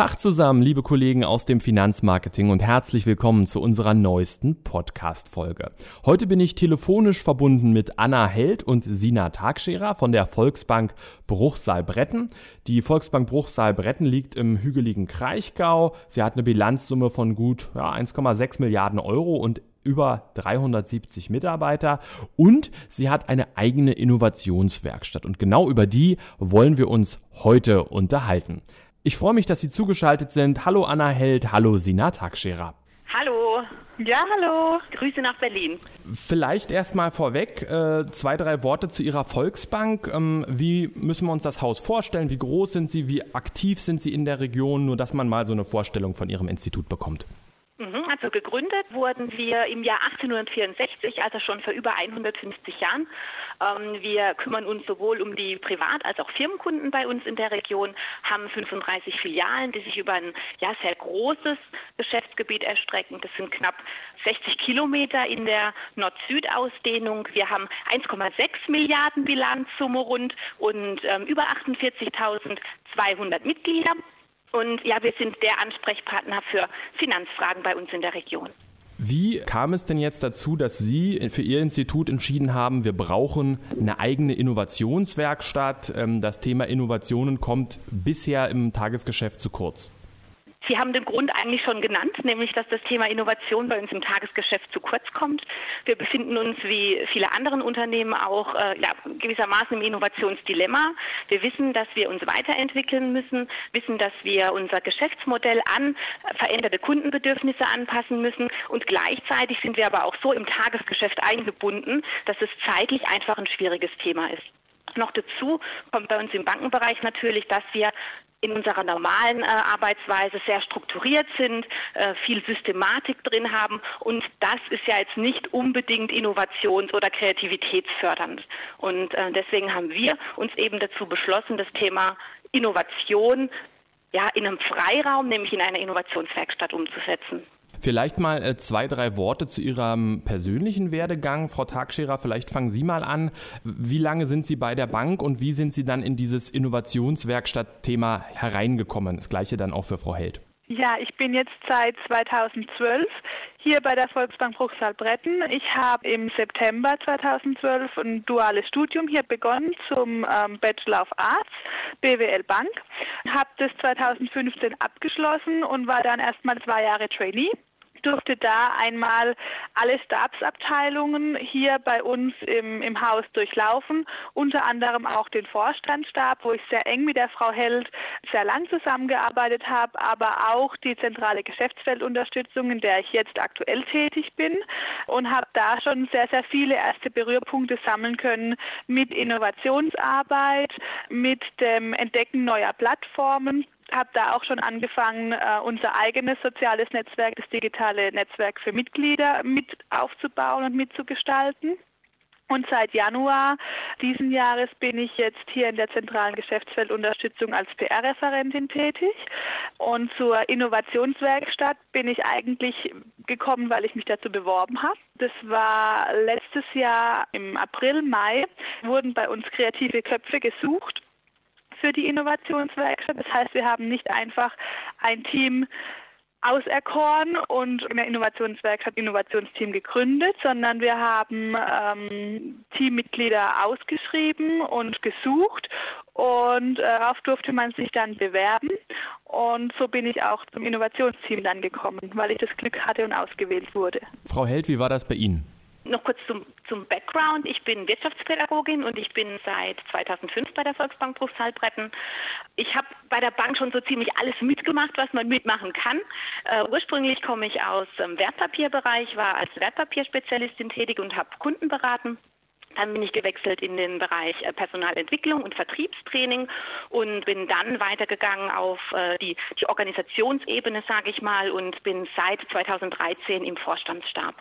Tag zusammen, liebe Kollegen aus dem Finanzmarketing und herzlich willkommen zu unserer neuesten Podcast-Folge. Heute bin ich telefonisch verbunden mit Anna Held und Sina Tagscherer von der Volksbank Bruchsal-Bretten. Die Volksbank Bruchsal-Bretten liegt im hügeligen Kraichgau. Sie hat eine Bilanzsumme von gut ja, 1,6 Milliarden Euro und über 370 Mitarbeiter und sie hat eine eigene Innovationswerkstatt und genau über die wollen wir uns heute unterhalten. Ich freue mich, dass Sie zugeschaltet sind. Hallo Anna Held, hallo Sina Takschera. Hallo. Ja, hallo. Grüße nach Berlin. Vielleicht erstmal vorweg äh, zwei, drei Worte zu Ihrer Volksbank. Ähm, wie müssen wir uns das Haus vorstellen? Wie groß sind Sie? Wie aktiv sind Sie in der Region? Nur, dass man mal so eine Vorstellung von Ihrem Institut bekommt. Also gegründet wurden wir im Jahr 1864, also schon vor über 150 Jahren. Ähm, wir kümmern uns sowohl um die Privat- als auch Firmenkunden bei uns in der Region, haben 35 Filialen, die sich über ein ja, sehr großes Geschäftsgebiet erstrecken. Das sind knapp 60 Kilometer in der Nord-Süd-Ausdehnung. Wir haben 1,6 Milliarden Bilanzsumme rund und ähm, über 48.200 Mitglieder. Und ja, wir sind der Ansprechpartner für Finanzfragen bei uns in der Region. Wie kam es denn jetzt dazu, dass Sie für Ihr Institut entschieden haben, wir brauchen eine eigene Innovationswerkstatt? Ähm, das Thema Innovationen kommt bisher im Tagesgeschäft zu kurz. Sie haben den Grund eigentlich schon genannt, nämlich dass das Thema Innovation bei uns im Tagesgeschäft zu kurz kommt. Wir befinden uns wie viele andere Unternehmen auch äh, ja, gewissermaßen im Innovationsdilemma. Wir wissen, dass wir uns weiterentwickeln müssen, wissen, dass wir unser Geschäftsmodell an veränderte Kundenbedürfnisse anpassen müssen und gleichzeitig sind wir aber auch so im Tagesgeschäft eingebunden, dass es zeitlich einfach ein schwieriges Thema ist. Noch dazu kommt bei uns im Bankenbereich natürlich, dass wir in unserer normalen äh, Arbeitsweise sehr strukturiert sind, äh, viel Systematik drin haben und das ist ja jetzt nicht unbedingt innovations- oder kreativitätsfördernd. Und äh, deswegen haben wir uns eben dazu beschlossen, das Thema Innovation ja in einem Freiraum, nämlich in einer Innovationswerkstatt umzusetzen. Vielleicht mal äh, zwei, drei Worte zu Ihrem persönlichen Werdegang. Frau Tagscherer, vielleicht fangen Sie mal an. Wie lange sind Sie bei der Bank und wie sind Sie dann in dieses Innovationswerkstatt-Thema hereingekommen? Das gleiche dann auch für Frau Held. Ja, ich bin jetzt seit 2012 hier bei der Volksbank Bruchsal-Bretten. Ich habe im September 2012 ein duales Studium hier begonnen zum ähm, Bachelor of Arts, BWL Bank. Habe das 2015 abgeschlossen und war dann erstmal zwei Jahre Trainee durfte da einmal alle Stabsabteilungen hier bei uns im, im Haus durchlaufen, unter anderem auch den Vorstandsstab, wo ich sehr eng mit der Frau Held sehr lang zusammengearbeitet habe, aber auch die zentrale Geschäftsfeldunterstützung, in der ich jetzt aktuell tätig bin und habe da schon sehr, sehr viele erste Berührpunkte sammeln können mit Innovationsarbeit, mit dem Entdecken neuer Plattformen habe da auch schon angefangen, äh, unser eigenes soziales Netzwerk, das digitale Netzwerk für Mitglieder mit aufzubauen und mitzugestalten. Und seit Januar diesen Jahres bin ich jetzt hier in der zentralen Geschäftsfeldunterstützung als PR-Referentin tätig. Und zur Innovationswerkstatt bin ich eigentlich gekommen, weil ich mich dazu beworben habe. Das war letztes Jahr im April, Mai, wurden bei uns kreative Köpfe gesucht für die Innovationswerkstatt. Das heißt, wir haben nicht einfach ein Team auserkoren und in der Innovationswerkstatt Innovationsteam gegründet, sondern wir haben ähm, Teammitglieder ausgeschrieben und gesucht und äh, darauf durfte man sich dann bewerben und so bin ich auch zum Innovationsteam dann gekommen, weil ich das Glück hatte und ausgewählt wurde. Frau Held, wie war das bei Ihnen? Noch kurz zum, zum Background. Ich bin Wirtschaftspädagogin und ich bin seit 2005 bei der Volksbank Bruchsal-Bretten. Ich habe bei der Bank schon so ziemlich alles mitgemacht, was man mitmachen kann. Uh, ursprünglich komme ich aus dem Wertpapierbereich, war als Wertpapierspezialistin tätig und habe Kunden beraten Dann bin ich gewechselt in den Bereich äh, Personalentwicklung und Vertriebstraining und bin dann weitergegangen auf äh, die, die Organisationsebene, sage ich mal, und bin seit 2013 im Vorstandsstab.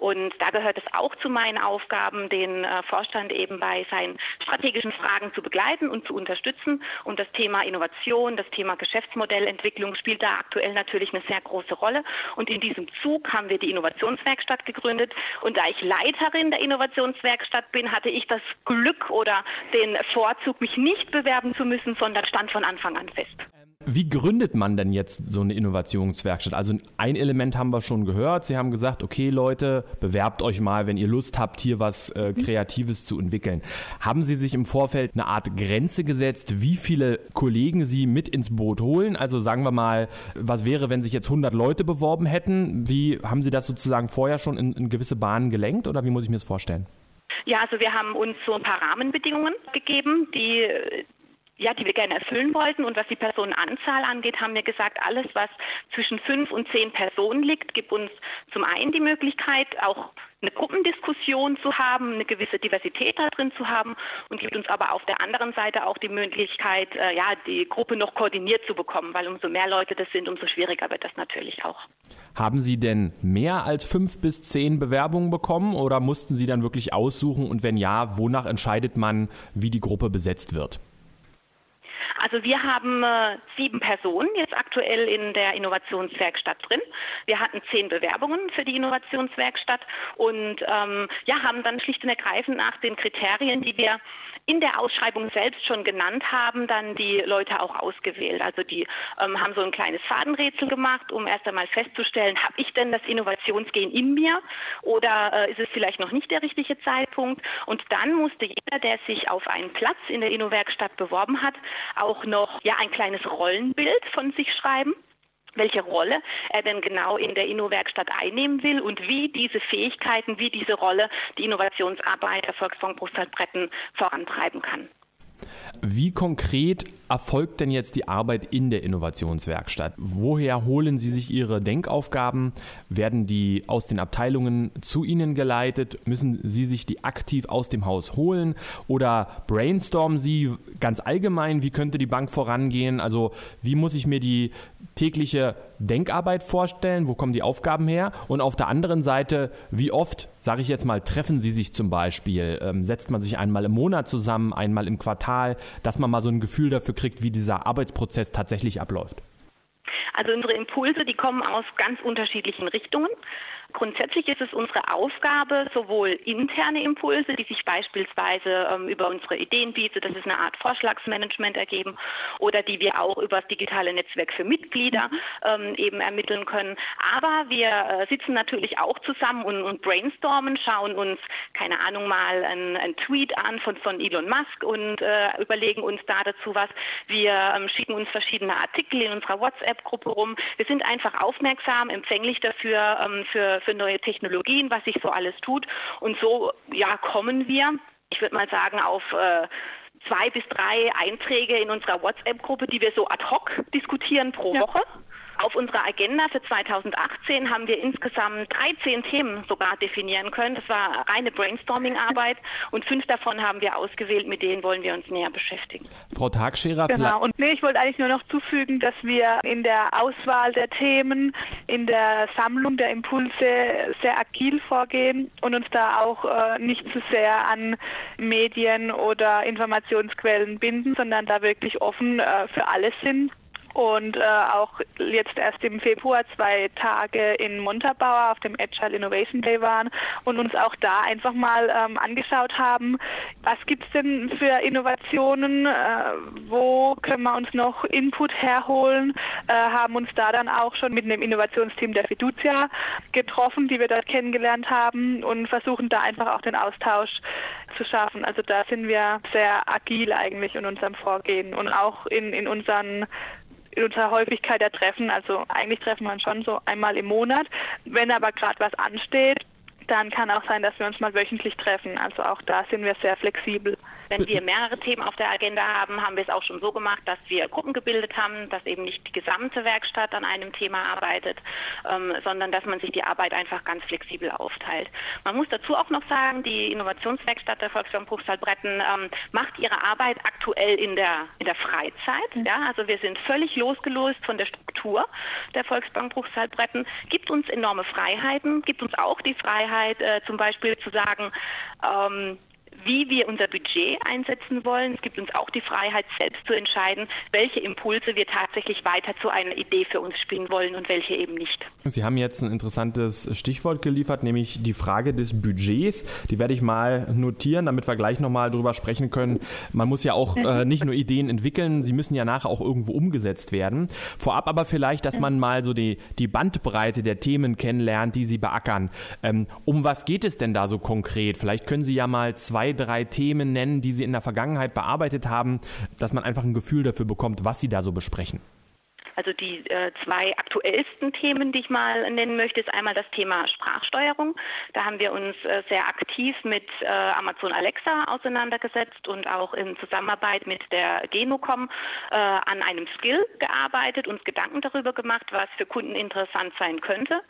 Und da gehört es auch zu meinen Aufgaben, den äh, Vorstand eben bei seinen strategischen Fragen zu begleiten und zu unterstützen. Und das Thema Innovation, das Thema Geschäftsmodellentwicklung spielt da aktuell natürlich eine sehr große Rolle. Und in diesem Zug haben wir die Innovationswerkstatt gegründet. Und da ich Leiterin der Innovationswerkstatt bin, hatte ich das Glück oder den Vorzug, mich nicht bewerben zu müssen, sondern stand von Anfang an fest. Wie gründet man denn jetzt so eine Innovationswerkstatt? Also ein Element haben wir schon gehört. Sie haben gesagt, okay Leute, bewerbt euch mal, wenn ihr Lust habt, hier was äh, mhm. Kreatives zu entwickeln. Haben Sie sich im Vorfeld eine Art Grenze gesetzt, wie viele Kollegen Sie mit ins Boot holen? Also sagen wir mal, was wäre, wenn sich jetzt 100 Leute beworben hätten? Wie haben Sie das sozusagen vorher schon in, in gewisse Bahnen gelenkt oder wie muss ich mir das vorstellen? Ja, also wir haben uns so ein paar Rahmenbedingungen gegeben, die ja, die wir gerne erfüllen wollten. Und was die Personenanzahl angeht, haben wir gesagt, alles, was zwischen fünf und zehn Personen liegt, gibt uns zum einen die Möglichkeit, auch eine Gruppendiskussion zu haben, eine gewisse Diversität da drin zu haben und gibt uns aber auf der anderen Seite auch die Möglichkeit, äh, ja, die Gruppe noch koordiniert zu bekommen, weil umso mehr Leute das sind, umso schwieriger wird das natürlich auch. Haben Sie denn mehr als fünf bis zehn Bewerbungen bekommen oder mussten Sie dann wirklich aussuchen und wenn ja, wonach entscheidet man, wie die Gruppe besetzt wird? Also wir haben äh, sieben Personen jetzt aktuell in der Innovationswerkstatt drin. Wir hatten zehn Bewerbungen für die Innovationswerkstatt und ähm, ja, haben dann schlicht und ergreifend nach den Kriterien, die wir in der Ausschreibung selbst schon genannt haben, dann die Leute auch ausgewählt. Also die ähm, haben so ein kleines Fadenrätsel gemacht, um erst einmal festzustellen, habe ich denn das Innovationsgehen in mir oder äh, ist es vielleicht noch nicht der richtige Zeitpunkt? Und dann musste jeder, der sich auf einen Platz in der Innowerkstatt beworben hat, auch noch ja ein kleines Rollenbild von sich schreiben welche Rolle er denn genau in der Inno-Werkstatt einnehmen will und wie diese Fähigkeiten, wie diese Rolle die Innovationsarbeit der Volksbank vorantreiben kann. Wie konkret erfolgt denn jetzt die Arbeit in der Innovationswerkstatt? Woher holen Sie sich Ihre Denkaufgaben? Werden die aus den Abteilungen zu Ihnen geleitet? Müssen Sie sich die aktiv aus dem Haus holen? Oder brainstormen Sie ganz allgemein, wie könnte die Bank vorangehen? Also wie muss ich mir die tägliche Denkarbeit vorstellen? Wo kommen die Aufgaben her? Und auf der anderen Seite, wie oft, sage ich jetzt mal, treffen Sie sich zum Beispiel? Ähm, setzt man sich einmal im Monat zusammen, einmal im Quartal, dass man mal so ein Gefühl dafür kriegt, wie dieser Arbeitsprozess tatsächlich abläuft? Also unsere Impulse, die kommen aus ganz unterschiedlichen Richtungen. Grundsätzlich ist es unsere Aufgabe, sowohl interne Impulse, die sich beispielsweise ähm, über unsere Ideenbiete, das ist eine Art Vorschlagsmanagement ergeben, oder die wir auch über das digitale Netzwerk für Mitglieder ähm, eben ermitteln können. Aber wir äh, sitzen natürlich auch zusammen und, und, brainstormen, schauen uns, keine Ahnung, mal einen Tweet an von, von Elon Musk und äh, überlegen uns da dazu was. Wir ähm, schicken uns verschiedene Artikel in unserer WhatsApp-Gruppe rum. Wir sind einfach aufmerksam, empfänglich dafür, ähm, für für neue Technologien, was sich so alles tut. Und so ja, kommen wir, ich würde mal sagen, auf äh, zwei bis drei Einträge in unserer WhatsApp-Gruppe, die wir so ad hoc diskutieren pro ja. Woche. Auf unserer Agenda für 2018 haben wir insgesamt 13 Themen sogar definieren können. Das war reine Brainstorming-Arbeit und fünf davon haben wir ausgewählt, mit denen wollen wir uns näher beschäftigen. Frau Tagscherer, genau. Und nee, ich wollte eigentlich nur noch zufügen, dass wir in der Auswahl der Themen, in der Sammlung der Impulse sehr agil vorgehen und uns da auch äh, nicht zu sehr an Medien oder Informationsquellen binden, sondern da wirklich offen äh, für alles sind und äh, auch jetzt erst im Februar zwei Tage in Montabaur auf dem Agile Innovation Day waren und uns auch da einfach mal ähm, angeschaut haben, was gibt es denn für Innovationen, äh, wo können wir uns noch Input herholen, äh, haben uns da dann auch schon mit einem Innovationsteam der Fiducia getroffen, die wir dort kennengelernt haben und versuchen da einfach auch den Austausch zu schaffen. Also da sind wir sehr agil eigentlich in unserem Vorgehen und auch in, in unseren in unserer Häufigkeit der Treffen. Also eigentlich treffen wir uns schon so einmal im Monat. Wenn aber gerade was ansteht, dann kann auch sein, dass wir uns mal wöchentlich treffen. Also auch da sind wir sehr flexibel. Wenn wir mehrere Themen auf der Agenda haben, haben wir es auch schon so gemacht, dass wir Gruppen gebildet haben, dass eben nicht die gesamte Werkstatt an einem Thema arbeitet, ähm, sondern dass man sich die Arbeit einfach ganz flexibel aufteilt. Man muss dazu auch noch sagen, die Innovationswerkstatt der Volkswagen Bruchsal-Bretten ähm, macht ihre Arbeit aktuell in der, in der Freizeit. Mhm. Ja? Also wir sind völlig losgelöst von der Struktur der Volksbank Bruchsal-Bretten, gibt uns enorme Freiheiten, gibt uns auch die Freiheit, äh, zum Beispiel zu sagen, ähm, wie wir unser Budget einsetzen wollen. Es gibt uns auch die Freiheit, selbst zu entscheiden, welche Impulse wir tatsächlich weiter zu einer Idee für uns spielen wollen und welche eben nicht. Sie haben jetzt ein interessantes Stichwort geliefert, nämlich die Frage des Budgets. Die werde ich mal notieren, damit wir gleich nochmal drüber sprechen können. Man muss ja auch äh, nicht nur Ideen entwickeln, sie müssen ja nachher auch irgendwo umgesetzt werden. Vorab aber vielleicht, dass man mal so die, die Bandbreite der Themen kennenlernt, die Sie beackern. Ähm, um was geht es denn da so konkret? Vielleicht können Sie ja mal zwei drei Themen nennen, die Sie in der Vergangenheit bearbeitet haben, dass man einfach ein Gefühl dafür bekommt, was Sie da so besprechen? Also die äh, zwei aktuellsten Themen, die ich mal nennen möchte, ist einmal das Thema Sprachsteuerung. Da haben wir uns äh, sehr aktiv mit äh, Amazon Alexa auseinandergesetzt und auch in Zusammenarbeit mit der Genocom äh, an einem Skill gearbeitet, uns Gedanken darüber gemacht, was für Kunden interessant sein könnte.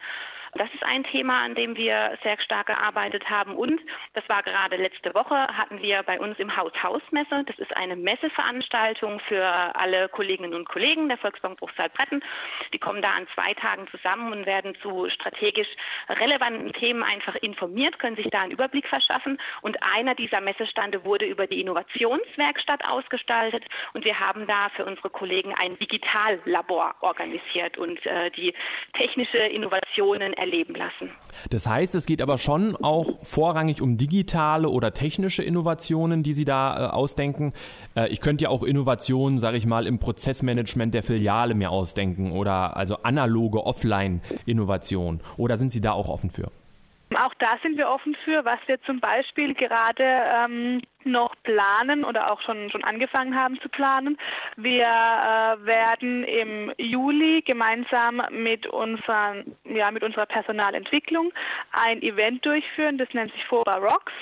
Das ist ein Thema, an dem wir sehr stark gearbeitet haben. Und das war gerade letzte Woche, hatten wir bei uns im Haus Hausmesse. Das ist eine Messeveranstaltung für alle Kolleginnen und Kollegen der Volksbank Bruchsal-Bretten. Die kommen da an zwei Tagen zusammen und werden zu strategisch relevanten Themen einfach informiert, können sich da einen Überblick verschaffen. Und einer dieser Messestande wurde über die Innovationswerkstatt ausgestaltet. Und wir haben da für unsere Kollegen ein Digitallabor organisiert und äh, die technische Innovationen erleben lassen. Das heißt, es geht aber schon auch vorrangig um digitale oder technische Innovationen, die Sie da äh, ausdenken. Äh, ich könnte ja auch Innovationen, sage ich mal, im Prozessmanagement der Filiale mir ausdenken oder also analoge Offline-Innovationen. Oder sind Sie da auch offen für? Auch da sind wir offen für, was wir zum Beispiel gerade ähm, noch planen oder auch schon, schon angefangen haben zu planen. Wir äh, werden im Juli gemeinsam mit, unseren, ja, mit unserer Personalentwicklung ein Event durchführen, das nennt sich Fora Rocks.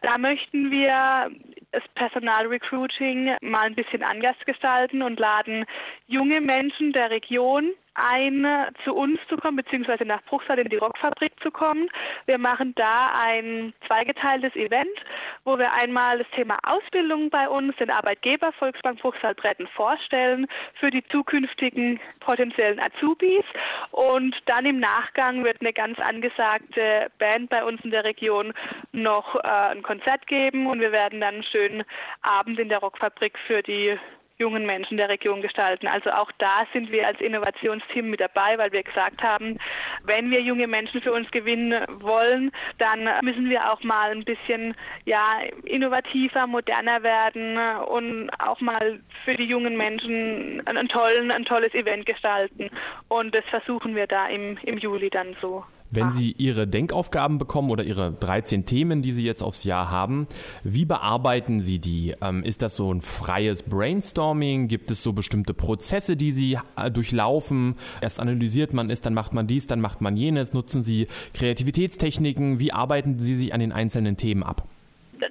Da möchten wir das Personalrecruiting mal ein bisschen anders gestalten und laden junge Menschen der Region ein, zu uns zu kommen, beziehungsweise nach Bruchsal in die Rockfabrik zu kommen. Wir machen da ein zweigeteiltes Event, wo wir einmal das Thema Ausbildung bei uns, den Arbeitgeber Volksbank Bruchsal Bretten vorstellen für die zukünftigen potenziellen Azubis. Und dann im Nachgang wird eine ganz angesagte Band bei uns in der Region noch äh, ein Konzert geben und wir werden dann einen schönen Abend in der Rockfabrik für die jungen Menschen der Region gestalten. Also auch da sind wir als Innovationsteam mit dabei, weil wir gesagt haben, wenn wir junge Menschen für uns gewinnen wollen, dann müssen wir auch mal ein bisschen ja, innovativer, moderner werden und auch mal für die jungen Menschen ein, tollen, ein tolles Event gestalten. Und das versuchen wir da im, im Juli dann so. Wenn Sie Ihre Denkaufgaben bekommen oder Ihre 13 Themen, die Sie jetzt aufs Jahr haben, wie bearbeiten Sie die? Ähm, ist das so ein freies Brainstorming? Gibt es so bestimmte Prozesse, die Sie äh, durchlaufen? Erst analysiert man es, dann macht man dies, dann macht man jenes. Nutzen Sie Kreativitätstechniken? Wie arbeiten Sie sich an den einzelnen Themen ab?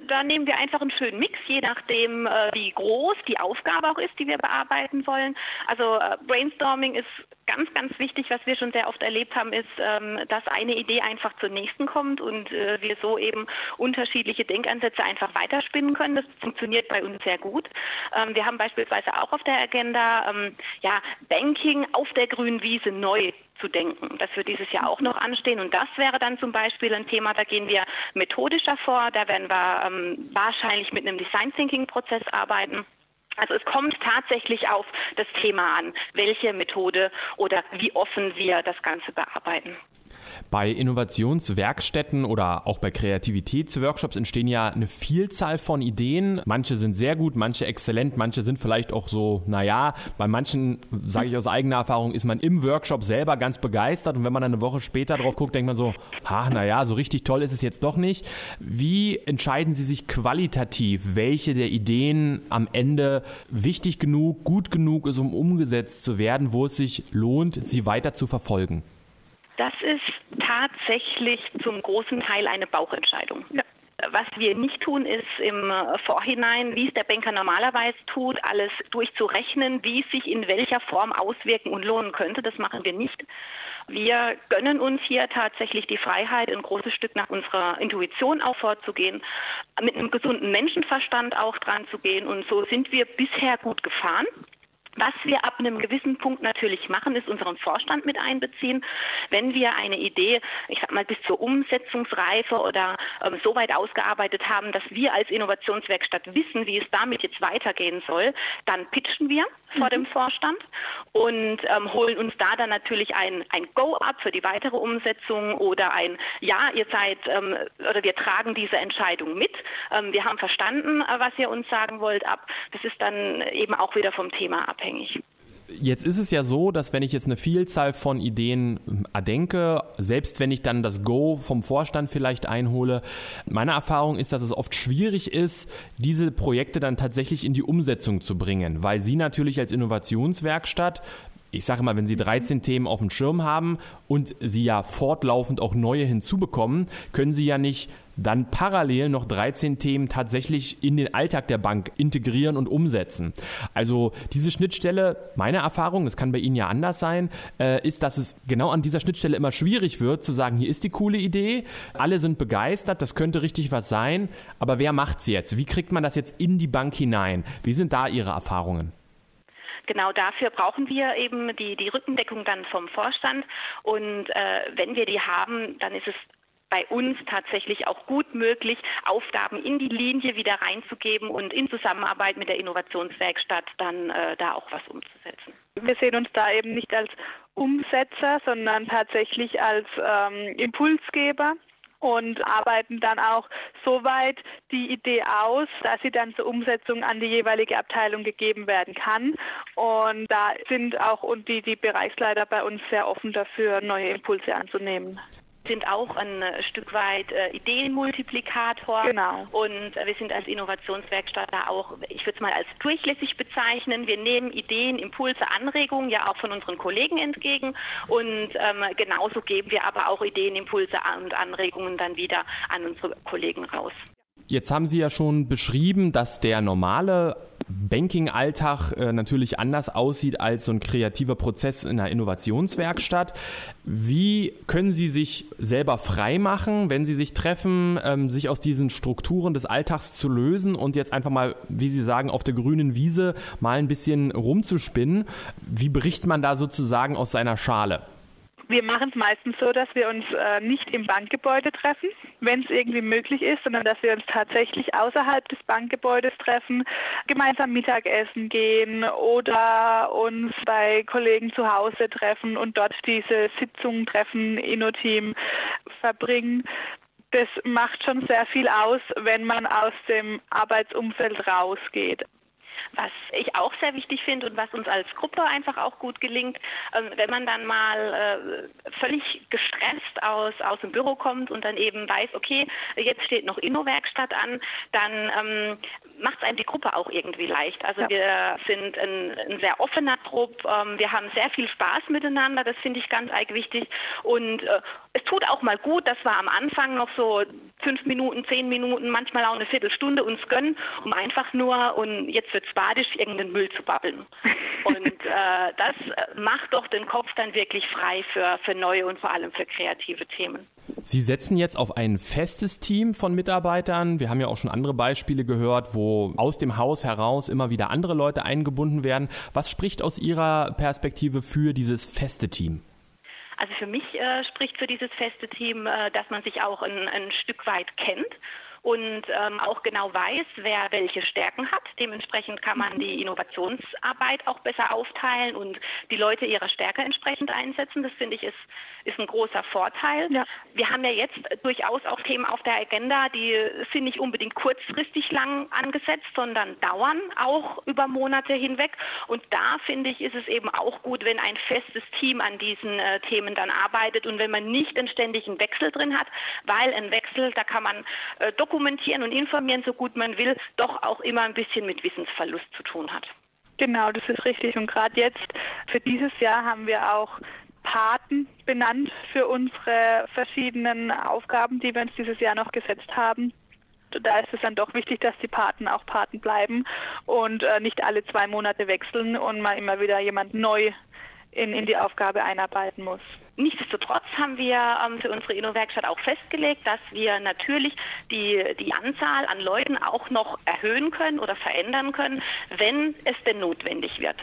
Da nehmen wir einfach einen schönen Mix, je nachdem, äh, wie groß die Aufgabe auch ist, die wir bearbeiten wollen. Also äh, Brainstorming ist ganz, ganz wichtig, was wir schon sehr oft erlebt haben, ist, ähm, dass eine Idee einfach zur nächsten kommt und äh, wir so eben unterschiedliche Denkansätze einfach weiterspinnen können. Das funktioniert bei uns sehr gut. Ähm, wir haben beispielsweise auch auf der Agenda ähm, ja, Banking auf der grünen Wiese neu zu denken. Das wird dieses Jahr auch noch anstehen und das wäre dann zum Beispiel ein Thema, da gehen wir methodischer vor, da werden wir ähm, wahrscheinlich mit einem Design Thinking Prozess arbeiten. Also es kommt tatsächlich auf das Thema an, welche Methode oder wie offen wir das Ganze bearbeiten. Bei Innovationswerkstätten oder auch bei Kreativitätsworkshops entstehen ja eine Vielzahl von Ideen. Manche sind sehr gut, manche exzellent, manche sind vielleicht auch so, naja, bei manchen, sage ich aus eigener Erfahrung, ist man im Workshop selber ganz begeistert und wenn man dann eine Woche später drauf guckt, denkt man so, ha, naja, so richtig toll ist es jetzt doch nicht. Wie entscheiden Sie sich qualitativ, welche der Ideen am Ende wichtig genug, gut genug ist, um umgesetzt zu werden, wo es sich lohnt, sie weiter zu verfolgen? Das ist tatsächlich zum großen Teil eine Bauchentscheidung. Ja. Was wir nicht tun, ist im Vorhinein, wie es der Banker normalerweise tut, alles durchzurechnen, wie es sich in welcher Form auswirken und lohnen könnte. Das machen wir nicht. Wir gönnen uns hier tatsächlich die Freiheit, ein großes Stück nach unserer Intuition auch vorzugehen, mit einem gesunden Menschenverstand auch dran zu gehen. Und so sind wir bisher gut gefahren. Was wir ab einem gewissen Punkt natürlich machen, ist unseren Vorstand mit einbeziehen. Wenn wir eine Idee, ich sag mal, bis zur Umsetzungsreife oder ähm, so weit ausgearbeitet haben, dass wir als Innovationswerkstatt wissen, wie es damit jetzt weitergehen soll, dann pitchen wir vor mhm. dem Vorstand und ähm, holen uns da dann natürlich ein, ein Go ab für die weitere Umsetzung oder ein Ja, ihr seid ähm, oder wir tragen diese Entscheidung mit. Ähm, wir haben verstanden, äh, was ihr uns sagen wollt ab. Das ist dann eben auch wieder vom Thema ab abhängig. Jetzt ist es ja so, dass wenn ich jetzt eine Vielzahl von Ideen ähm, erdenke, selbst wenn ich dann das Go vom Vorstand vielleicht einhole, meine Erfahrung ist, dass es oft schwierig ist, diese Projekte dann tatsächlich in die Umsetzung zu bringen, weil Sie natürlich als Innovationswerkstatt ich sage mal, wenn Sie 13 Themen auf dem Schirm haben und Sie ja fortlaufend auch neue hinzubekommen, können Sie ja nicht dann parallel noch 13 Themen tatsächlich in den Alltag der Bank integrieren und umsetzen. Also diese Schnittstelle, meine Erfahrung, das kann bei Ihnen ja anders sein, äh, ist, dass es genau an dieser Schnittstelle immer schwierig wird, zu sagen, hier ist die coole Idee, alle sind begeistert, das könnte richtig was sein, aber wer macht's jetzt? Wie kriegt man das jetzt in die Bank hinein? Wie sind da Ihre Erfahrungen? Genau dafür brauchen wir eben die, die Rückendeckung dann vom Vorstand. Und äh, wenn wir die haben, dann ist es bei uns tatsächlich auch gut möglich, Aufgaben in die Linie wieder reinzugeben und in Zusammenarbeit mit der Innovationswerkstatt dann äh, da auch was umzusetzen. Wir sehen uns da eben nicht als Umsetzer, sondern tatsächlich als ähm, Impulsgeber und arbeiten dann auch so weit die Idee aus, dass sie dann zur Umsetzung an die jeweilige Abteilung gegeben werden kann. Und da sind auch und die, die Bereichsleiter bei uns sehr offen dafür, neue Impulse anzunehmen sind auch ein äh, Stück weit äh, Ideenmultiplikator. Genau. Und äh, wir sind als Innovationswerkstatt da auch, ich würde es mal als durchlässig bezeichnen. Wir nehmen Ideen, Impulse, Anregungen ja auch von unseren Kollegen entgegen und ähm, genauso geben wir aber auch Ideen, Impulse und Anregungen dann wieder an unsere Kollegen raus. Jetzt haben Sie ja schon beschrieben, dass der normale Banking-Alltag äh, natürlich anders aussieht als so ein kreativer Prozess in einer Innovationswerkstatt. Wie können Sie sich selber frei machen, wenn Sie sich treffen, ähm, sich aus diesen Strukturen des Alltags zu lösen und jetzt einfach mal, wie Sie sagen, auf der grünen Wiese mal ein bisschen rumzuspinnen? Wie bricht man da sozusagen aus seiner Schale? Wir machen es meistens so, dass wir uns äh, nicht im Bankgebäude treffen, wenn es irgendwie möglich ist, sondern dass wir uns tatsächlich außerhalb des Bankgebäudes treffen, gemeinsam Mittagessen gehen oder uns bei Kollegen zu Hause treffen und dort diese Sitzungen, Treffen, Inno-Team verbringen das macht schon sehr viel aus, wenn man aus dem Arbeitsumfeld rausgeht. Was ich auch sehr wichtig finde und was uns als Gruppe einfach auch gut gelingt, ähm, wenn man dann mal äh, völlig gestresst aus, aus dem Büro kommt und dann eben weiß, okay, jetzt steht noch Inno-Werkstatt an, dann ähm, macht es einem die Gruppe auch irgendwie leicht. Also ja. wir sind ein, ein, sehr offener Trupp, ähm, wir haben sehr viel Spaß miteinander, das finde ich ganz arg wichtig und äh, es tut auch mal gut, dass wir am Anfang noch so fünf Minuten, zehn Minuten, manchmal auch eine Viertelstunde uns gönnen, um einfach nur, und jetzt wird es badisch, irgendeinen Müll zu babbeln. Und äh, das macht doch den Kopf dann wirklich frei für, für neue und vor allem für kreative Themen. Sie setzen jetzt auf ein festes Team von Mitarbeitern. Wir haben ja auch schon andere Beispiele gehört, wo aus dem Haus heraus immer wieder andere Leute eingebunden werden. Was spricht aus Ihrer Perspektive für dieses feste Team? Also für mich äh, spricht für dieses feste Team, äh, dass man sich auch ein, ein Stück weit kennt und ähm, auch genau weiß, wer welche Stärken hat. Dementsprechend kann man die Innovationsarbeit auch besser aufteilen und die Leute ihrer Stärke entsprechend einsetzen. Das finde ich ist, ist ein großer Vorteil. Ja. Wir haben ja jetzt durchaus auch Themen auf der Agenda, die sind nicht unbedingt kurzfristig lang angesetzt, sondern dauern auch über Monate hinweg. Und da finde ich, ist es eben auch gut, wenn ein festes Team an diesen äh, Themen dann arbeitet und wenn man nicht einen ständigen Wechsel drin hat, weil ein Wechsel, da kann man äh, dokumentieren und informieren, so gut man will, doch auch immer ein bisschen mit Wissensverlust zu tun hat. Genau, das ist richtig. Und gerade jetzt für dieses Jahr haben wir auch Paten benannt für unsere verschiedenen Aufgaben, die wir uns dieses Jahr noch gesetzt haben. da ist es dann doch wichtig, dass die Paten auch Paten bleiben und äh, nicht alle zwei Monate wechseln und man immer wieder jemand neu in, in die Aufgabe einarbeiten muss. Nichtsdestotrotz haben wir ähm, für unsere Inno-Werkstatt auch festgelegt, dass wir natürlich die, die Anzahl an Leuten auch noch erhöhen können oder verändern können, wenn es denn notwendig wird.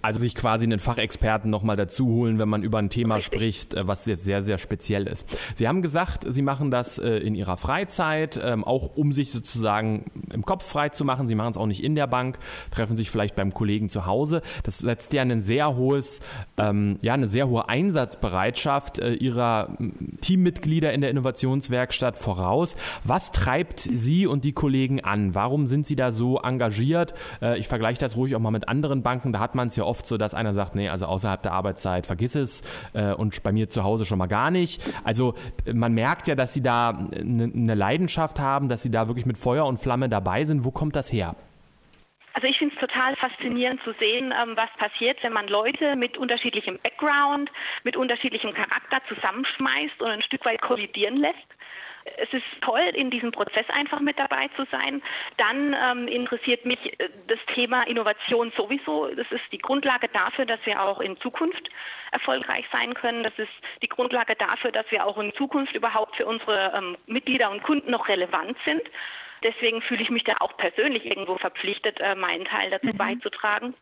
Also sich quasi einen Fachexperten nochmal dazu holen, wenn man über ein Thema Richtig. spricht, äh, was jetzt sehr, sehr speziell ist. Sie haben gesagt, Sie machen das äh, in Ihrer Freizeit, ähm, auch um sich sozusagen im Kopf frei zu machen. Sie machen es auch nicht in der Bank, treffen sich vielleicht beim Kollegen zu Hause. Das setzt ja ein sehr hohes, ähm, ja, eine sehr hohe Einsatzbereitschaft äh, Ihrer Teammitglieder in der Innovationswerkstatt voraus. Was treibt Sie und die Kollegen an? Warum sind Sie da so engagiert? Ich vergleiche das ruhig auch mal mit anderen Banken. Da hat man es ja oft so, dass einer sagt, nee, also außerhalb der Arbeitszeit vergiss es äh, und bei mir zu Hause schon mal gar nicht. Also man merkt ja, dass sie da eine ne Leidenschaft haben, dass sie da wirklich mit Feuer und Flamme dabei sind. Wo kommt das her? Also ich finde es total faszinierend zu sehen, ähm, was passiert, wenn man Leute mit unterschiedlichem Background, mit unterschiedlichem Charakter zusammenschmeißt und ein Stück weit kollidieren lässt es ist toll, in diesem Prozess einfach mit dabei zu sein. Dann ähm, interessiert mich äh, das Thema Innovation sowieso. Das ist die Grundlage dafür, dass wir auch in Zukunft erfolgreich sein können. Das ist die Grundlage dafür, dass wir auch in Zukunft überhaupt für unsere ähm, Mitglieder und Kunden noch relevant sind. Deswegen fühle ich mich da auch persönlich irgendwo verpflichtet, äh, meinen Teil dazu mhm. beizutragen.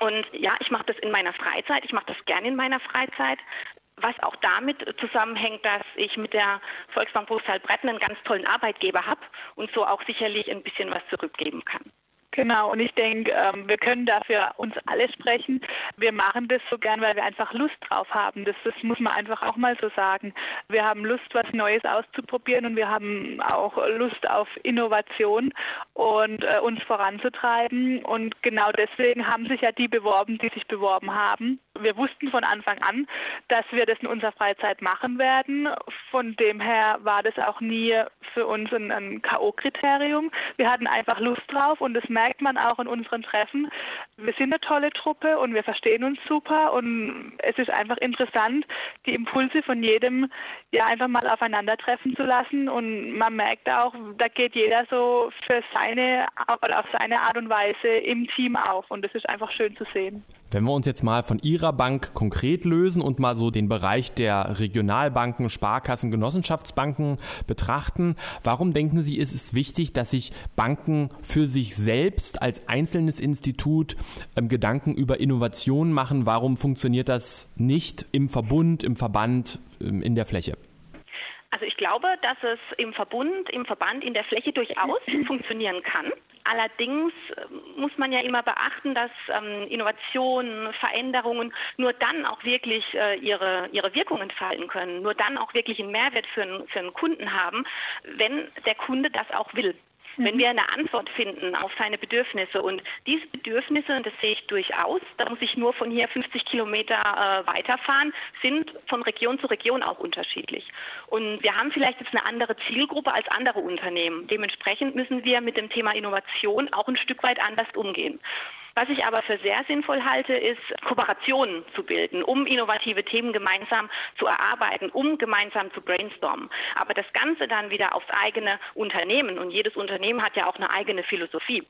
Und ja, ich mache das in meiner Freizeit. Ich mache das gerne in meiner Freizeit was auch damit zusammenhängt, dass ich mit der Volksbank Bruchsal-Bretten einen ganz tollen Arbeitgeber habe und so auch sicherlich ein bisschen was zurückgeben kann. Genau, und ich denke, ähm, wir können dafür uns alle sprechen. Wir machen das so gern, weil wir einfach Lust drauf haben. Das, das muss man einfach auch mal so sagen. Wir haben Lust, was Neues auszuprobieren und wir haben auch Lust auf Innovation und äh, uns voranzutreiben. Und genau deswegen haben sich ja die beworben, die sich beworben haben. Wir wussten von Anfang an, dass wir das in unserer Freizeit machen werden. Von dem her war das auch nie für uns ein, ein K.O.-Kriterium. Wir hatten einfach Lust drauf und das merkt man auch in unseren Treffen. Wir sind eine tolle Truppe und wir verstehen uns super und es ist einfach interessant, die Impulse von jedem ja einfach mal aufeinandertreffen zu lassen und man merkt auch, da geht jeder so für seine auf seine Art und Weise im Team auf und das ist einfach schön zu sehen. Wenn wir uns jetzt mal von Ihrer Bank konkret lösen und mal so den Bereich der Regionalbanken, Sparkassen, Genossenschaftsbanken betrachten, warum denken Sie, ist es wichtig, dass sich Banken für sich selbst als einzelnes Institut ähm, Gedanken über Innovation machen? Warum funktioniert das nicht im Verbund, im Verband, ähm, in der Fläche? Also ich glaube, dass es im Verbund, im Verband, in der Fläche durchaus funktionieren kann. Allerdings äh, muss man ja immer beachten, dass ähm, Innovationen, Veränderungen nur dann auch wirklich äh, ihre, ihre Wirkung entfalten können, nur dann auch wirklich einen Mehrwert für einen, für einen Kunden haben, wenn der Kunde das auch will. Wenn wir eine Antwort finden auf seine Bedürfnisse und diese Bedürfnisse, und das sehe ich durchaus, da muss ich nur von hier 50 Kilometer äh, weiterfahren, sind von Region zu Region auch unterschiedlich. Und wir haben vielleicht jetzt eine andere Zielgruppe als andere Unternehmen. Dementsprechend müssen wir mit dem Thema Innovation auch ein Stück weit anders umgehen. Was ich aber für sehr sinnvoll halte, ist Kooperationen zu bilden, um innovative Themen gemeinsam zu erarbeiten, um gemeinsam zu brainstormen. Aber das Ganze dann wieder aufs eigene Unternehmen und jedes Unternehmen hat ja auch eine eigene Philosophie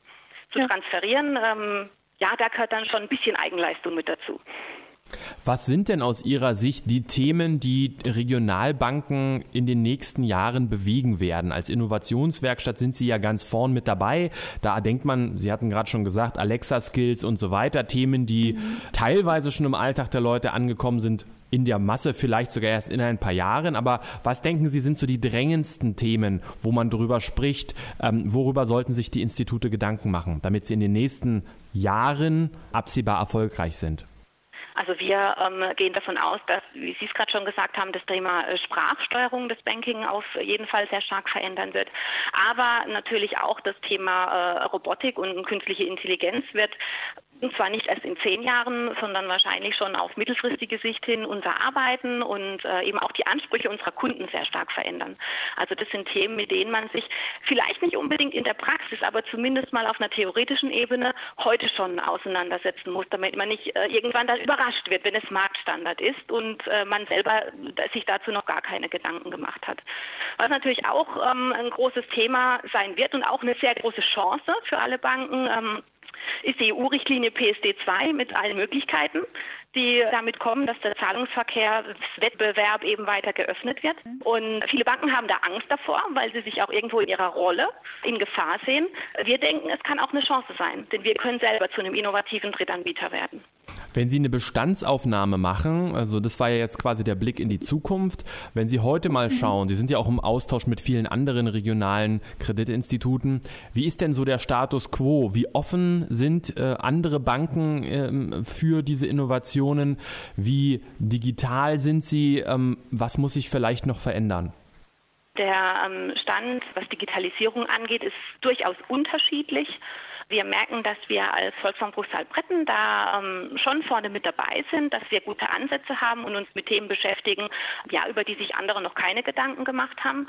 zu ja. transferieren. Ähm, ja, da gehört dann schon ein bisschen Eigenleistung mit dazu. Was sind denn aus Ihrer Sicht die Themen, die Regionalbanken in den nächsten Jahren bewegen werden? Als Innovationswerkstatt sind Sie ja ganz vorn mit dabei. Da denkt man, Sie hatten gerade schon gesagt, Alexa-Skills und so weiter, Themen, die mhm. teilweise schon im Alltag der Leute angekommen sind, in der Masse vielleicht sogar erst in ein paar Jahren. Aber was denken Sie, sind so die drängendsten Themen, wo man drüber spricht? Ähm, worüber sollten sich die Institute Gedanken machen, damit sie in den nächsten Jahren absehbar erfolgreich sind? Also wir ähm, gehen davon aus, dass, wie Sie es gerade schon gesagt haben, das Thema äh, Sprachsteuerung des Banking auf jeden Fall sehr stark verändern wird. Aber natürlich auch das Thema äh, Robotik und künstliche Intelligenz wird und zwar nicht erst in zehn Jahren, sondern wahrscheinlich schon auf mittelfristige Sicht hin unser Arbeiten und äh, eben auch die Ansprüche unserer Kunden sehr stark verändern. Also das sind Themen, mit denen man sich vielleicht nicht unbedingt in der Praxis, aber zumindest mal auf einer theoretischen Ebene heute schon auseinandersetzen muss, damit man nicht äh, irgendwann dann überrascht wird, wenn es Markt Marktstandard ist und äh, man selber sich dazu noch gar keine Gedanken gemacht hat. Was natürlich auch ähm, ein großes Thema sein wird und auch eine sehr große Chance für alle Banken. Ähm, ist die EU-Richtlinie PSD2 mit allen Möglichkeiten, die damit kommen, dass der Zahlungsverkehrswettbewerb eben weiter geöffnet wird. Und viele Banken haben da Angst davor, weil sie sich auch irgendwo in ihrer Rolle in Gefahr sehen. Wir denken, es kann auch eine Chance sein, denn wir können selber zu einem innovativen Drittanbieter werden. Wenn Sie eine Bestandsaufnahme machen, also das war ja jetzt quasi der Blick in die Zukunft, wenn Sie heute mal mhm. schauen, Sie sind ja auch im Austausch mit vielen anderen regionalen Kreditinstituten, wie ist denn so der Status quo? Wie offen sind äh, andere Banken äh, für diese Innovationen? Wie digital sind sie? Ähm, was muss sich vielleicht noch verändern? Der ähm, Stand, was Digitalisierung angeht, ist durchaus unterschiedlich. Wir merken, dass wir als Volksbank Bruchsal-Bretten da ähm, schon vorne mit dabei sind, dass wir gute Ansätze haben und uns mit Themen beschäftigen, ja, über die sich andere noch keine Gedanken gemacht haben.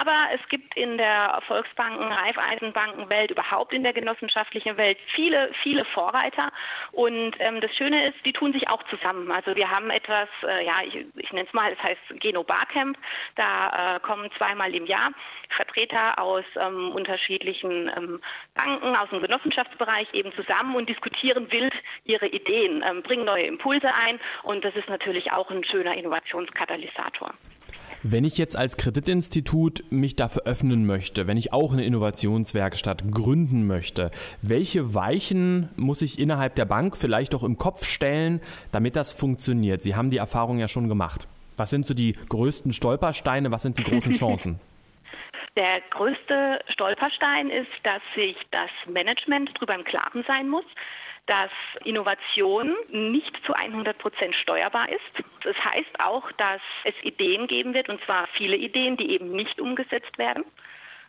Aber es gibt in der Volksbanken, Raiffeisenbankenwelt, überhaupt in der genossenschaftlichen Welt viele, viele Vorreiter. Und ähm, das Schöne ist, die tun sich auch zusammen. Also wir haben etwas, äh, ja, ich, ich nenne es mal, es heißt Geno Barcamp. Da äh, kommen zweimal im Jahr Vertreter aus ähm, unterschiedlichen ähm, Banken, aus dem Genossenschaftsbereich Genossenschaftsbereich eben zusammen und diskutieren wild ihre Ideen, ähm, bringen neue Impulse ein und das ist natürlich auch ein schöner Innovationskatalysator. Wenn ich jetzt als Kreditinstitut mich dafür öffnen möchte, wenn ich auch eine Innovationswerkstatt gründen möchte, welche Weichen muss ich innerhalb der Bank vielleicht auch im Kopf stellen, damit das funktioniert? Sie haben die Erfahrung ja schon gemacht. Was sind so die größten Stolpersteine? Was sind die großen Chancen? Der größte Stolperstein ist, dass sich das Management darüber im Klaren sein muss, dass Innovation nicht zu 100 Prozent steuerbar ist. Das heißt auch, dass es Ideen geben wird, und zwar viele Ideen, die eben nicht umgesetzt werden.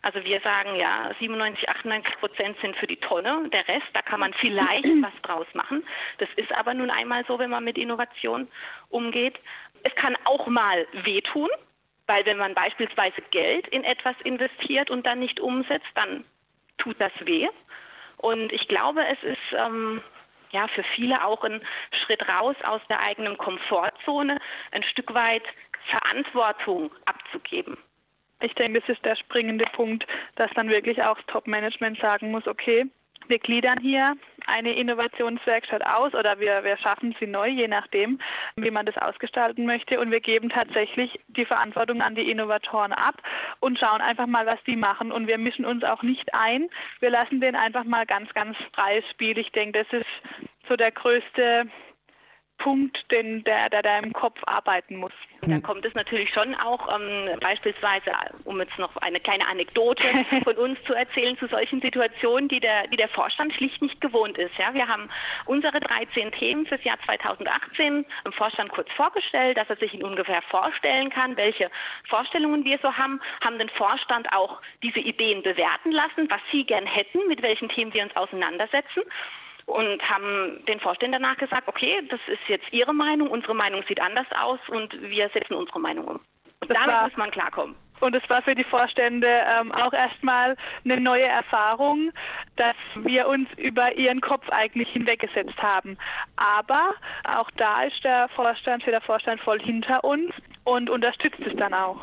Also wir sagen ja, 97, 98 Prozent sind für die Tonne. Der Rest, da kann man vielleicht was draus machen. Das ist aber nun einmal so, wenn man mit Innovation umgeht. Es kann auch mal wehtun. Weil wenn man beispielsweise Geld in etwas investiert und dann nicht umsetzt, dann tut das weh. Und ich glaube, es ist ähm, ja für viele auch ein Schritt raus aus der eigenen Komfortzone, ein Stück weit Verantwortung abzugeben. Ich denke, das ist der springende Punkt, dass dann wirklich auch Top-Management sagen muss, okay, wir gliedern hier eine Innovationswerkstatt aus oder wir, wir schaffen sie neu, je nachdem, wie man das ausgestalten möchte. Und wir geben tatsächlich die Verantwortung an die Innovatoren ab und schauen einfach mal, was die machen. Und wir mischen uns auch nicht ein. Wir lassen denen einfach mal ganz, ganz freies Spiel. Ich denke, das ist so der größte Punkt, den der, der da im Kopf arbeiten muss. Da kommt es natürlich schon auch ähm, beispielsweise, um jetzt noch eine kleine Anekdote von uns zu erzählen, zu solchen Situationen, die der, die der Vorstand schlicht nicht gewohnt ist. Ja, wir haben unsere 13 Themen fürs Jahr 2018 im Vorstand kurz vorgestellt, dass er sich ihn ungefähr vorstellen kann, welche Vorstellungen wir so haben, haben den Vorstand auch diese Ideen bewerten lassen, was sie gern hätten, mit welchen Themen wir uns auseinandersetzen und haben den Vorständen danach gesagt, okay, das ist jetzt Ihre Meinung, unsere Meinung sieht anders aus und wir setzen unsere Meinung um. Und das damit muss man klarkommen. Und es war für die Vorstände ähm, auch erstmal eine neue Erfahrung, dass wir uns über ihren Kopf eigentlich hinweggesetzt haben. Aber auch da ist der Vorstand, für der Vorstand voll hinter uns und unterstützt es dann auch.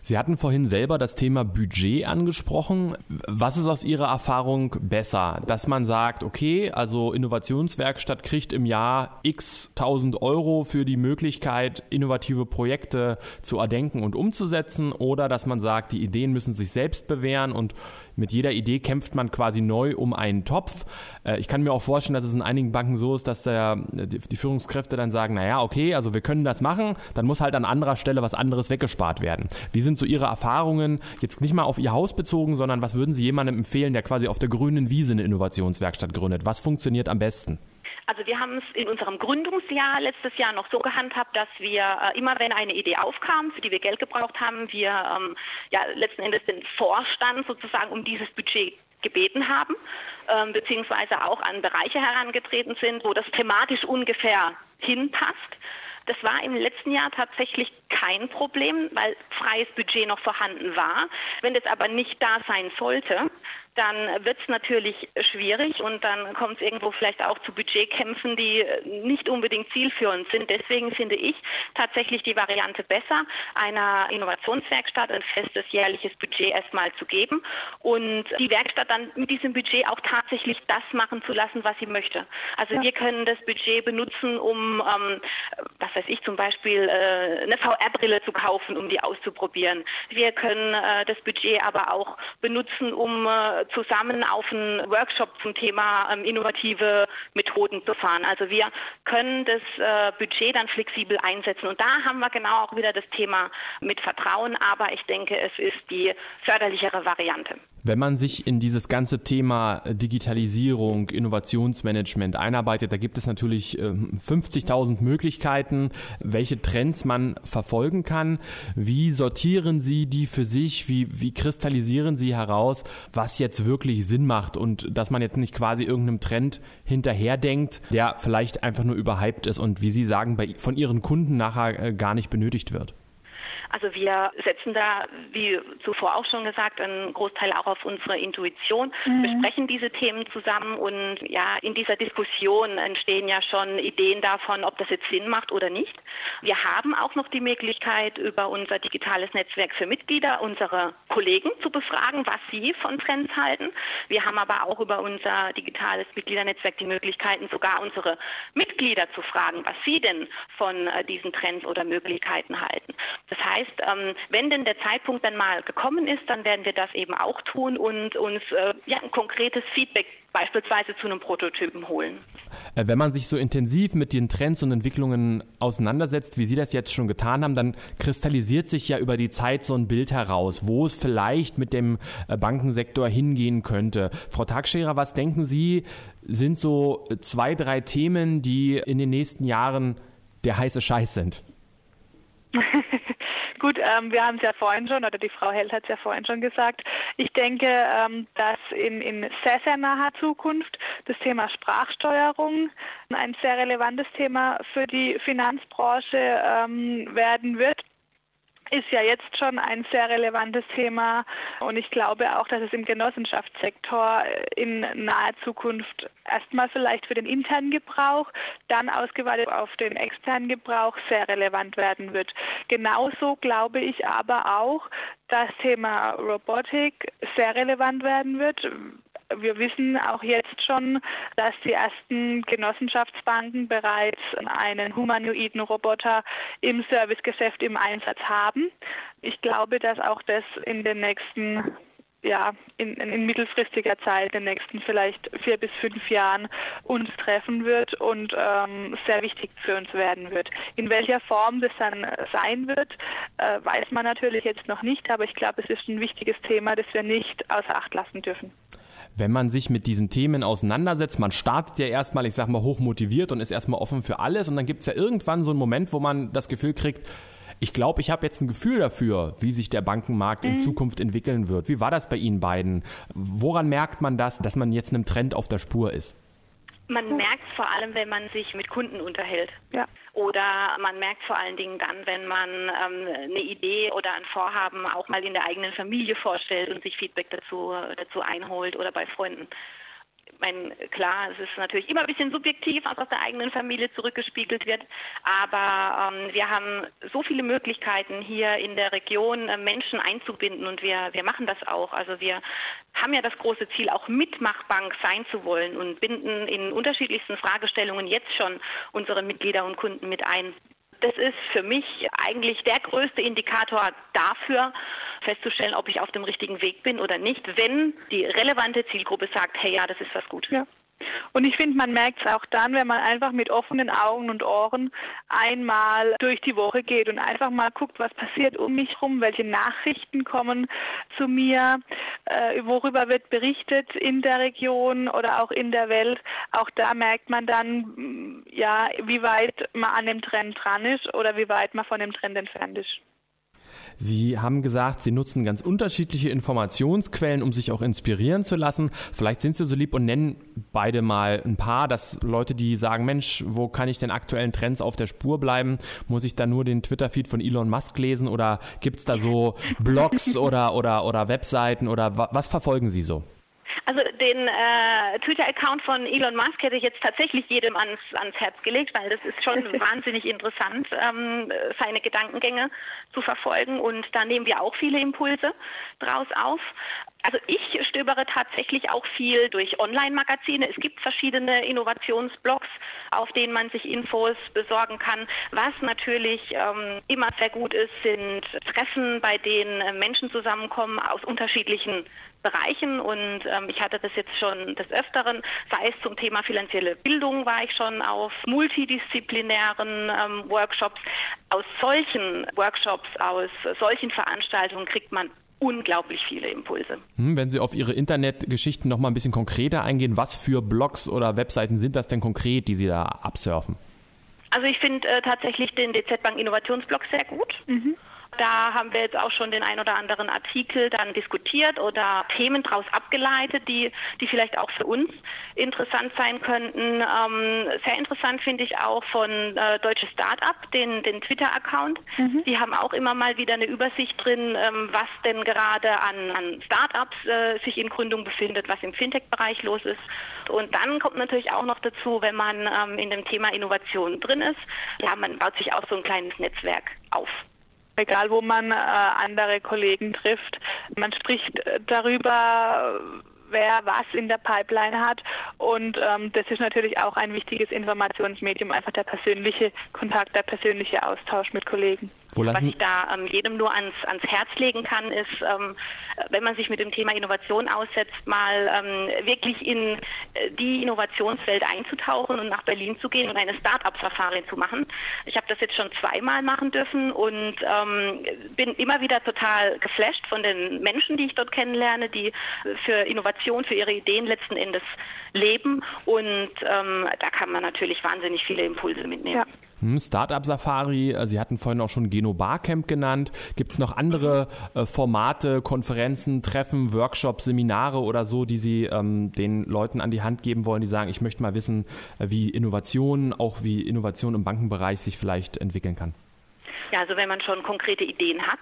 Sie hatten vorhin selber das Thema Budget angesprochen. Was ist aus Ihrer Erfahrung besser? Dass man sagt, okay, also Innovationswerkstatt kriegt im Jahr x tausend Euro für die Möglichkeit, innovative Projekte zu erdenken und umzusetzen oder dass man sagt, die Ideen müssen sich selbst bewähren und mit jeder Idee kämpft man quasi neu um einen Topf. Äh, ich kann mir auch vorstellen, dass es in einigen Banken so ist, dass der, die Führungskräfte dann sagen, naja, okay, also wir können das machen, dann muss halt an anderer Stelle was anderes weggespart werden. Wie sind so Ihre Erfahrungen, jetzt nicht mal auf Ihr Haus bezogen, sondern was würden Sie jemandem empfehlen, der quasi auf der grünen Wiese eine Innovationswerkstatt gründet? Was funktioniert am besten? Also wir haben es in unserem Gründungsjahr letztes Jahr noch so gehandhabt, dass wir äh, immer, wenn eine Idee aufkam, für die wir Geld gebraucht haben, wir ähm, ja letzten Endes den Vorstand sozusagen um dieses Budget gebeten haben, ähm, beziehungsweise auch an Bereiche herangetreten sind, wo das thematisch ungefähr hinpasst. Das war im letzten Jahr tatsächlich kein Problem, weil freies Budget noch vorhanden war. Wenn das aber nicht da sein sollte, dann wird es natürlich schwierig und dann kommt es irgendwo vielleicht auch zu Budgetkämpfen, die nicht unbedingt zielführend sind. Deswegen finde ich tatsächlich die Variante besser, einer Innovationswerkstatt ein festes jährliches Budget erstmal zu geben und die Werkstatt dann mit diesem Budget auch tatsächlich das machen zu lassen, was sie möchte. Also ja. wir können das Budget benutzen, um, ähm, was weiß ich, zum Beispiel äh, eine VR-Brille zu kaufen, um die auszuprobieren. Wir können äh, das Budget aber auch benutzen, um äh, zusammen auf einen Workshop zum Thema ähm, innovative Methoden zu fahren. Also wir können das äh, Budget dann flexibel einsetzen. Und da haben wir genau auch wieder das Thema mit Vertrauen. Aber ich denke, es ist die förderlichere Variante. Wenn man sich in dieses ganze Thema Digitalisierung, Innovationsmanagement einarbeitet, da gibt es natürlich 50.000 ähm, Möglichkeiten, welche Trends man verfolgen kann. Wie sortieren Sie die für sich? Wie, wie kristallisieren Sie heraus, was jetzt wirklich Sinn macht und dass man jetzt nicht quasi irgendeinem Trend hinterherdenkt, der vielleicht einfach nur überhyped ist und wie Sie sagen, bei, von Ihren Kunden nachher äh, gar nicht benötigt wird? Also wir setzen da, wie zuvor auch schon gesagt, einen Großteil auch auf unsere Intuition, mhm. besprechen diese Themen zusammen und ja, in dieser Diskussion entstehen ja schon Ideen davon, ob das jetzt Sinn macht oder nicht. Wir haben auch noch die Möglichkeit, über unser digitales Netzwerk für Mitglieder unsere Kollegen zu befragen, was sie von Trends halten. Wir haben aber auch über unser digitales Mitgliedernetzwerk die Möglichkeiten, sogar unsere Mitglieder zu fragen, was sie denn von äh, diesen Trends oder Möglichkeiten halten. Das heißt, heißt, ähm, wenn denn der Zeitpunkt dann mal gekommen ist, dann werden wir das eben auch tun und uns äh, ja, ein konkretes Feedback beispielsweise zu einem Prototypen holen. Äh, wenn man sich so intensiv mit den Trends und Entwicklungen auseinandersetzt, wie Sie das jetzt schon getan haben, dann kristallisiert sich ja über die Zeit so ein Bild heraus, wo es vielleicht mit dem äh, Bankensektor hingehen könnte. Frau Tagscherer, was denken Sie, sind so zwei, drei Themen, die in den nächsten Jahren der heiße Scheiß sind? Gut, ähm, wir haben es ja vorhin schon, oder die Frau Held hat es ja vorhin schon gesagt. Ich denke, ähm, dass in, in sehr, sehr naher Zukunft das Thema Sprachsteuerung ein sehr relevantes Thema für die Finanzbranche ähm, werden wird ist ja jetzt schon ein sehr relevantes Thema und ich glaube auch, dass es im Genossenschaftssektor in naher Zukunft erstmal vielleicht für den internen Gebrauch, dann ausgeweitet auf den externen Gebrauch sehr relevant werden wird. Genauso glaube ich aber auch, dass Thema Robotik sehr relevant werden wird wir wissen auch jetzt schon, dass die ersten Genossenschaftsbanken bereits einen humanoiden Roboter im Servicegeschäft im Einsatz haben. Ich glaube, dass auch das in den nächsten ja, in, in, mittelfristiger Zeit, in den nächsten vielleicht vier bis fünf Jahren uns treffen wird und ähm, sehr wichtig für uns werden wird. In welcher Form das dann sein wird, äh, weiß man natürlich jetzt noch nicht, aber ich glaube, es ist ein wichtiges Thema, das wir nicht außer Acht lassen dürfen wenn man sich mit diesen Themen auseinandersetzt, man startet ja erstmal, ich sag mal, hoch motiviert und ist erstmal offen für alles und dann gibt es ja irgendwann so einen Moment, wo man das Gefühl kriegt, ich glaube, ich habe jetzt ein Gefühl dafür, wie sich der Bankenmarkt in mhm. Zukunft entwickeln wird. Wie war das bei Ihnen beiden? Woran merkt man das, dass man jetzt einem Trend auf der Spur ist? Man merkt vor allem, wenn man sich mit Kunden unterhält. Ja. Oder man merkt vor allen Dingen dann, wenn man ähm, eine Idee oder ein Vorhaben auch mal in der eigenen Familie vorstellt und sich Feedback dazu, dazu einholt oder bei Freunden mein, klar, es ist natürlich immer ein bisschen subjektiv, was aus der eigenen Familie zurückgespiegelt wird, aber ähm, wir haben so viele Möglichkeiten hier in der Region äh, Menschen einzubinden und wir, wir machen das auch. Also wir haben ja das große Ziel, auch Mitmachbank sein zu wollen und binden in unterschiedlichsten Fragestellungen jetzt schon unsere Mitglieder und Kunden mit ein. Das ist für mich eigentlich der größte Indikator dafür, festzustellen, ob ich auf dem richtigen Weg bin oder nicht, wenn die relevante Zielgruppe sagt, hey ja, das ist was gut. Ja. Und ich finde, man merkt es auch dann, wenn man einfach mit offenen Augen und Ohren einmal durch die Woche geht und einfach mal guckt, was passiert um mich rum, welche Nachrichten kommen zu mir, äh, worüber wird berichtet in der Region oder auch in der Welt. Auch da merkt man dann, mm, ja, wie weit man an dem Trend dran ist oder wie weit man von dem Trend entfernt ist. Sie haben gesagt, Sie nutzen ganz unterschiedliche Informationsquellen, um sich auch inspirieren zu lassen. Vielleicht sind Sie so lieb und nennen beide mal ein paar, dass Leute, die sagen, Mensch, wo kann ich den aktuellen Trends auf der Spur bleiben? Muss ich da nur den Twitter-Feed von Elon Musk lesen oder gibt es da so Blogs oder, oder, oder Webseiten oder was verfolgen Sie so? Also den äh, Twitter-Account von Elon Musk hätte ich jetzt tatsächlich jedem ans, ans Herz gelegt, weil das ist schon wahnsinnig interessant, ähm, seine Gedankengänge zu verfolgen und da nehmen wir auch viele Impulse draus auf. Also ich stöbere tatsächlich auch viel durch Online-Magazine. Es gibt verschiedene Innovationsblogs, auf denen man sich Infos besorgen kann. Was natürlich ähm, immer sehr gut ist, sind Treffen, bei denen Menschen zusammenkommen aus unterschiedlichen Bereichen und ähm, ich hatte das jetzt schon des Öfteren, sei es zum Thema finanzielle Bildung war ich schon auf multidisziplinären ähm, Workshops. Aus solchen Workshops, aus solchen Veranstaltungen kriegt man unglaublich viele Impulse. Hm, wenn Sie auf Ihre Internetgeschichten noch mal ein bisschen konkreter eingehen, was für Blogs oder Webseiten sind das denn konkret, die Sie da absurfen? Also ich finde äh, tatsächlich den DZ Bank Innovationsblog sehr gut. Mhm. Da haben wir jetzt auch schon den ein oder anderen Artikel dann diskutiert oder Themen daraus abgeleitet, die, die vielleicht auch für uns interessant sein könnten. Ähm, sehr interessant finde ich auch von äh, Deutsche Startup, den, den Twitter-Account. Mhm. Die haben auch immer mal wieder eine Übersicht drin, ähm, was denn gerade an, an Startups äh, sich in Gründung befindet, was im Fintech-Bereich los ist. Und dann kommt natürlich auch noch dazu, wenn man ähm, in dem Thema Innovation drin ist, ja, man baut sich auch so ein kleines Netzwerk auf egal wo man äh, andere Kollegen trifft. Man spricht äh, darüber, wer was in der Pipeline hat. Und ähm, das ist natürlich auch ein wichtiges Informationsmedium, einfach der persönliche Kontakt, der persönliche Austausch mit Kollegen. Was ich da ähm, jedem nur ans, ans Herz legen kann, ist, ähm, wenn man sich mit dem Thema Innovation aussetzt, mal ähm, wirklich in äh, die Innovationswelt einzutauchen und nach Berlin zu gehen und eine Start-up-Safari zu machen. Ich habe das jetzt schon zweimal machen dürfen und ähm, bin immer wieder total geflasht von den Menschen, die ich dort kennenlerne, die für Innovation, für ihre Ideen letzten Endes leben. Und ähm, da kann man natürlich wahnsinnig viele Impulse mitnehmen. Ja. Hm, Startup Safari, äh, Sie hatten vorhin auch schon Geno Barcamp genannt. Gibt es noch andere äh, Formate, Konferenzen, Treffen, Workshops, Seminare oder so, die Sie ähm, den Leuten an die Hand geben wollen, die sagen, ich möchte mal wissen, äh, wie Innovation, auch wie Innovation im Bankenbereich sich vielleicht entwickeln kann? Ja, also wenn man schon konkrete Ideen hat,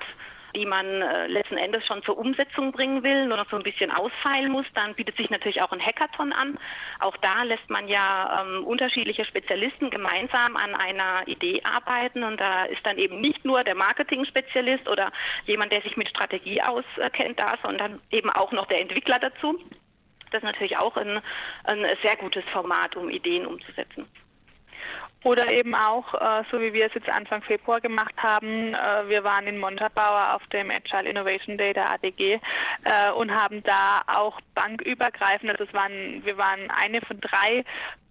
die man äh, letzten Endes schon zur Umsetzung bringen will, nur noch so ein bisschen ausfeilen muss, dann bietet sich natürlich auch ein Hackathon an. Auch da lässt man ja ähm, unterschiedliche Spezialisten gemeinsam an einer Idee arbeiten und da ist dann eben nicht nur der Marketing-Spezialist oder jemand, der sich mit Strategie auskennt, da, sondern eben auch noch der Entwickler dazu. Das ist natürlich auch ein, ein sehr gutes Format, um Ideen umzusetzen. Oder eben auch, äh, so wie wir es jetzt Anfang Februar gemacht haben, äh, wir waren in Montabaur auf dem Agile Innovation Day der ADG äh, und haben da auch bankübergreifend, also es waren, wir waren eine von drei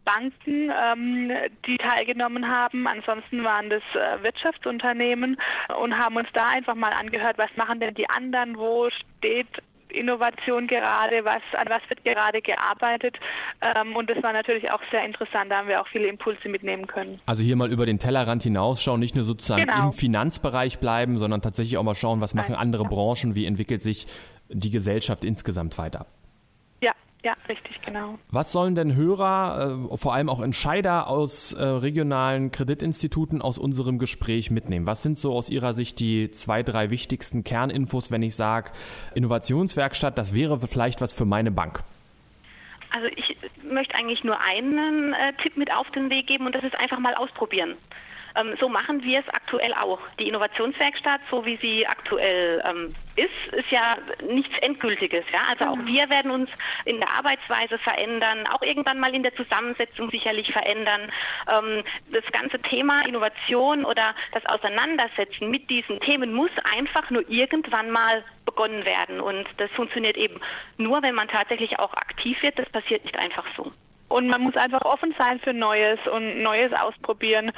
Banken, ähm, die teilgenommen haben. Ansonsten waren das äh, Wirtschaftsunternehmen und haben uns da einfach mal angehört, was machen denn die anderen, wo steht Innovation gerade, was, an was wird gerade gearbeitet. Ähm, und das war natürlich auch sehr interessant, da haben wir auch viele Impulse mitnehmen können. Also hier mal über den Tellerrand hinausschauen, nicht nur sozusagen genau. im Finanzbereich bleiben, sondern tatsächlich auch mal schauen, was machen andere Branchen, wie entwickelt sich die Gesellschaft insgesamt weiter. Ja, richtig, genau. Was sollen denn Hörer, äh, vor allem auch Entscheider aus äh, regionalen Kreditinstituten aus unserem Gespräch mitnehmen? Was sind so aus Ihrer Sicht die zwei, drei wichtigsten Kerninfos, wenn ich sage, Innovationswerkstatt, das wäre vielleicht was für meine Bank? Also ich möchte eigentlich nur einen äh, Tipp mit auf den Weg geben und das ist einfach mal ausprobieren. Ähm, so machen wir es aktuell auch. Die Innovationswerkstatt, so wie sie aktuell ähm, ist, ist ja nichts Endgültiges. Ja? Also auch wir werden uns in der Arbeitsweise verändern, auch irgendwann mal in der Zusammensetzung sicherlich verändern. Ähm, das ganze Thema Innovation oder das Auseinandersetzen mit diesen Themen muss einfach nur irgendwann mal begonnen werden. Und das funktioniert eben nur, wenn man tatsächlich auch aktiv wird. Das passiert nicht einfach so. Und man muss einfach offen sein für Neues und Neues ausprobieren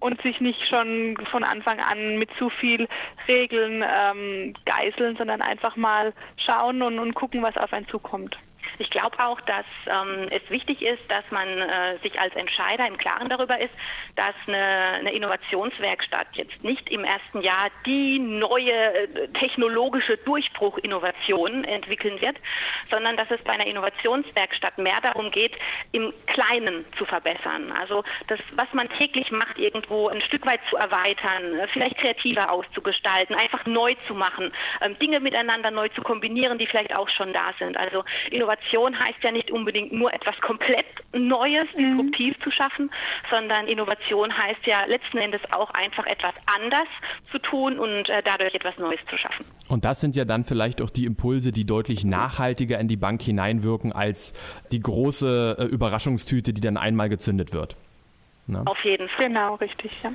und sich nicht schon von Anfang an mit zu viel Regeln ähm, geißeln, sondern einfach mal schauen und, und gucken, was auf einen zukommt. Ich glaube auch, dass ähm, es wichtig ist, dass man äh, sich als Entscheider im Klaren darüber ist, dass eine, eine Innovationswerkstatt jetzt nicht im ersten Jahr die neue äh, technologische Durchbruch-Innovation entwickeln wird, sondern dass es bei einer Innovationswerkstatt mehr darum geht, im Kleinen zu verbessern. Also das, was man täglich macht, irgendwo ein Stück weit zu erweitern, äh, vielleicht kreativer auszugestalten, einfach neu zu machen, ähm, Dinge miteinander neu zu kombinieren, die vielleicht auch schon da sind. Also Innovation Innovation heißt ja nicht unbedingt nur etwas komplett Neues, mhm. disruptiv zu schaffen, sondern Innovation heißt ja letzten Endes auch einfach etwas anders zu tun und äh, dadurch etwas Neues zu schaffen. Und das sind ja dann vielleicht auch die Impulse, die deutlich nachhaltiger in die Bank hineinwirken als die große äh, Überraschungstüte, die dann einmal gezündet wird. Na? Auf jeden Fall. Genau, richtig, ja.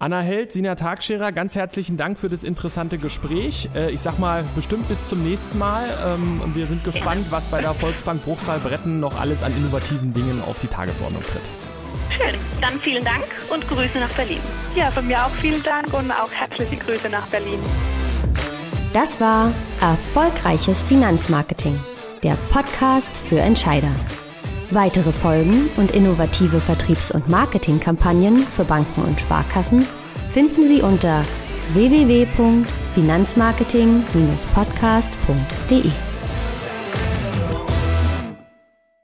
Anna Held, Sina Tagscherer, ganz herzlichen Dank für das interessante Gespräch. Äh, ich sag mal, bestimmt bis zum nächsten Mal. Ähm, und wir sind gespannt, was bei der Volksbank Bruchsal-Bretten noch alles an innovativen Dingen auf die Tagesordnung tritt. Schön. Dann vielen Dank und Grüße nach Berlin. Ja, von mir auch vielen Dank und auch herzliche Grüße nach Berlin. Das war Erfolgreiches Finanzmarketing, der Podcast für Entscheider. Weitere Folgen und innovative Vertriebs- und Marketingkampagnen für Banken und Sparkassen finden Sie unter www.finanzmarketing-podcast.de.